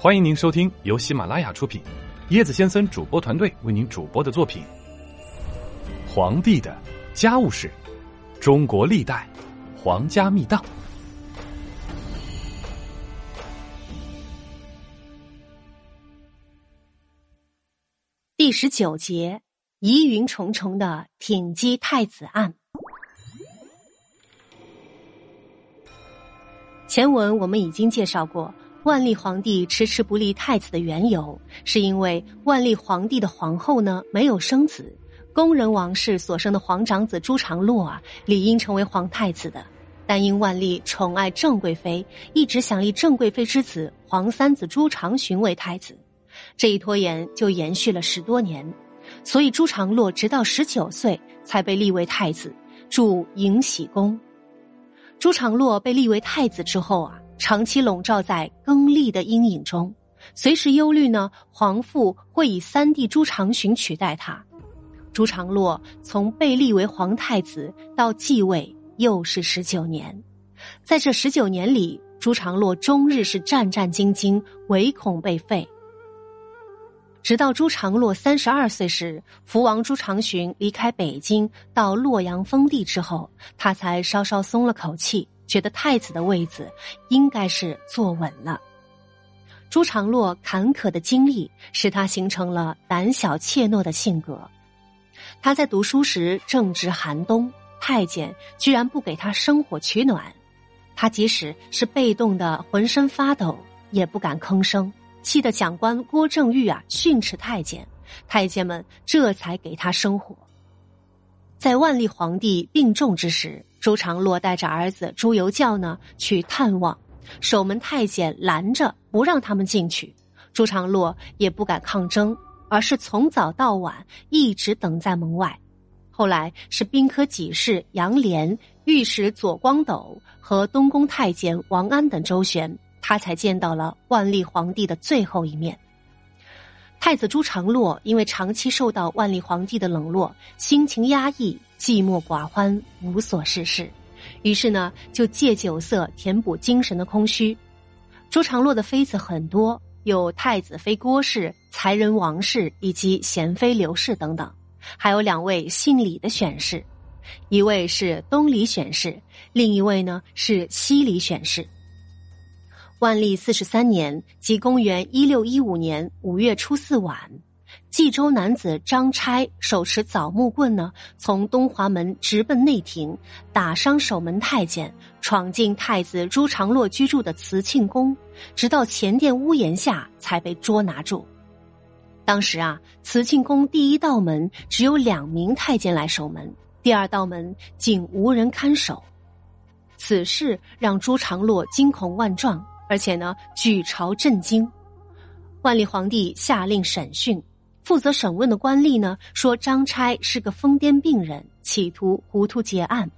欢迎您收听由喜马拉雅出品，椰子先生主播团队为您主播的作品《皇帝的家务事：中国历代皇家秘档》第十九节：疑云重重的挺击太子案。前文我们已经介绍过。万历皇帝迟迟不立太子的缘由，是因为万历皇帝的皇后呢没有生子，宫人王氏所生的皇长子朱常洛啊，理应成为皇太子的。但因万历宠爱郑贵妃，一直想立郑贵妃之子皇三子朱常洵为太子，这一拖延就延续了十多年，所以朱常洛直到十九岁才被立为太子，住迎禧宫。朱常洛被立为太子之后啊。长期笼罩在更替的阴影中，随时忧虑呢，皇父会以三弟朱常洵取代他。朱常洛从被立为皇太子到继位，又是十九年。在这十九年里，朱常洛终日是战战兢兢，唯恐被废。直到朱常洛三十二岁时，福王朱常洵离开北京到洛阳封地之后，他才稍稍松了口气。觉得太子的位子应该是坐稳了。朱常洛坎坷的经历使他形成了胆小怯懦的性格。他在读书时正值寒冬，太监居然不给他生火取暖，他即使是被冻的浑身发抖，也不敢吭声，气得长官郭正玉啊训斥太监，太监们这才给他生火。在万历皇帝病重之时。朱常洛带着儿子朱由校呢去探望，守门太监拦着不让他们进去，朱常洛也不敢抗争，而是从早到晚一直等在门外。后来是兵科给事杨涟、御史左光斗和东宫太监王安等周旋，他才见到了万历皇帝的最后一面。太子朱常洛因为长期受到万历皇帝的冷落，心情压抑。寂寞寡欢，无所事事，于是呢，就借酒色填补精神的空虚。朱常洛的妃子很多，有太子妃郭氏、才人王氏以及贤妃刘氏等等，还有两位姓李的选侍，一位是东李选侍，另一位呢是西李选侍。万历四十三年，即公元一六一五年五月初四晚。冀州男子张差手持枣木棍呢，从东华门直奔内廷，打伤守门太监，闯进太子朱常洛居住的慈庆宫，直到前殿屋檐下才被捉拿住。当时啊，慈庆宫第一道门只有两名太监来守门，第二道门竟无人看守。此事让朱常洛惊恐万状，而且呢，举朝震惊。万历皇帝下令审讯。负责审问的官吏呢说，张差是个疯癫病人，企图糊涂结案；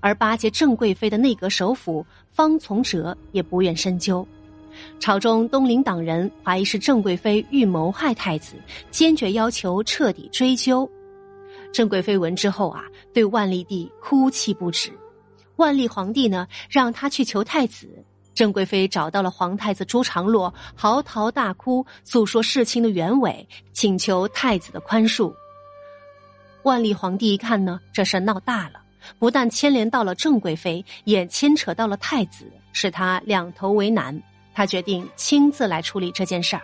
而巴结郑贵妃的内阁首辅方从哲也不愿深究。朝中东林党人怀疑是郑贵妃欲谋害太子，坚决要求彻底追究。郑贵妃闻之后啊，对万历帝哭泣不止。万历皇帝呢，让他去求太子。郑贵妃找到了皇太子朱常洛，嚎啕大哭，诉说事情的原委，请求太子的宽恕。万历皇帝一看呢，这事闹大了，不但牵连到了郑贵妃，也牵扯到了太子，使他两头为难。他决定亲自来处理这件事儿。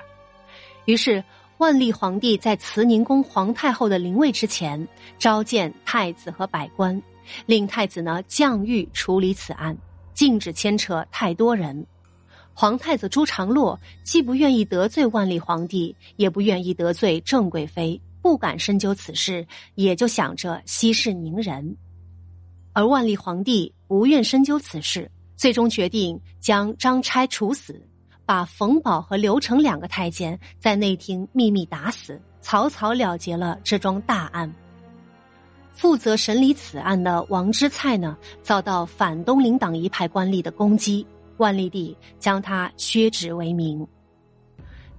于是，万历皇帝在慈宁宫皇太后的灵位之前，召见太子和百官，令太子呢降谕处理此案。禁止牵扯太多人。皇太子朱常洛既不愿意得罪万历皇帝，也不愿意得罪郑贵妃，不敢深究此事，也就想着息事宁人。而万历皇帝不愿深究此事，最终决定将张差处死，把冯保和刘成两个太监在内廷秘密打死，草草了结了这桩大案。负责审理此案的王之蔡呢，遭到反东林党一派官吏的攻击，万历帝将他削职为民。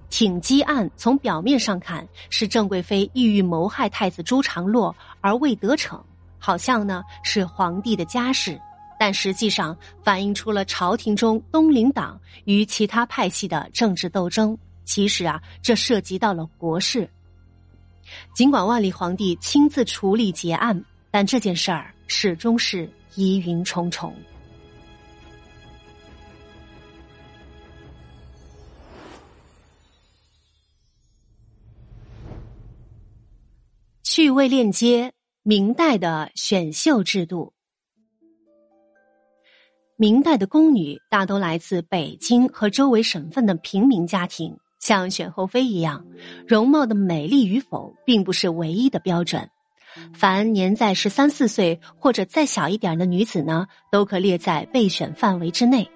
挺击案从表面上看是郑贵妃意欲谋害太子朱常洛而未得逞，好像呢是皇帝的家事，但实际上反映出了朝廷中东林党与其他派系的政治斗争。其实啊，这涉及到了国事。尽管万历皇帝亲自处理结案，但这件事儿始终是疑云重重。趣味链接：明代的选秀制度。明代的宫女大都来自北京和周围省份的平民家庭，像选后妃一样，容貌的美丽与否并不是唯一的标准。凡年在十三四岁或者再小一点的女子呢，都可列在备选范围之内。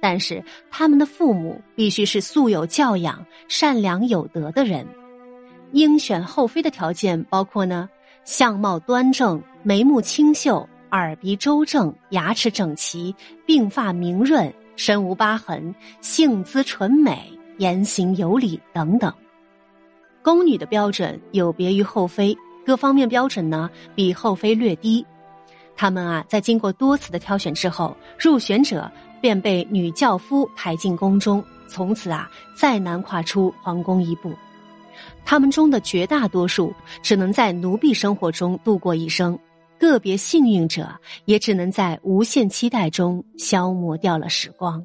但是，他们的父母必须是素有教养、善良有德的人。应选后妃的条件包括呢：相貌端正、眉目清秀。耳鼻周正，牙齿整齐，鬓发明润，身无疤痕，性姿纯美，言行有礼等等。宫女的标准有别于后妃，各方面标准呢比后妃略低。他们啊，在经过多次的挑选之后，入选者便被女轿夫抬进宫中，从此啊再难跨出皇宫一步。他们中的绝大多数只能在奴婢生活中度过一生。个别幸运者也只能在无限期待中消磨掉了时光。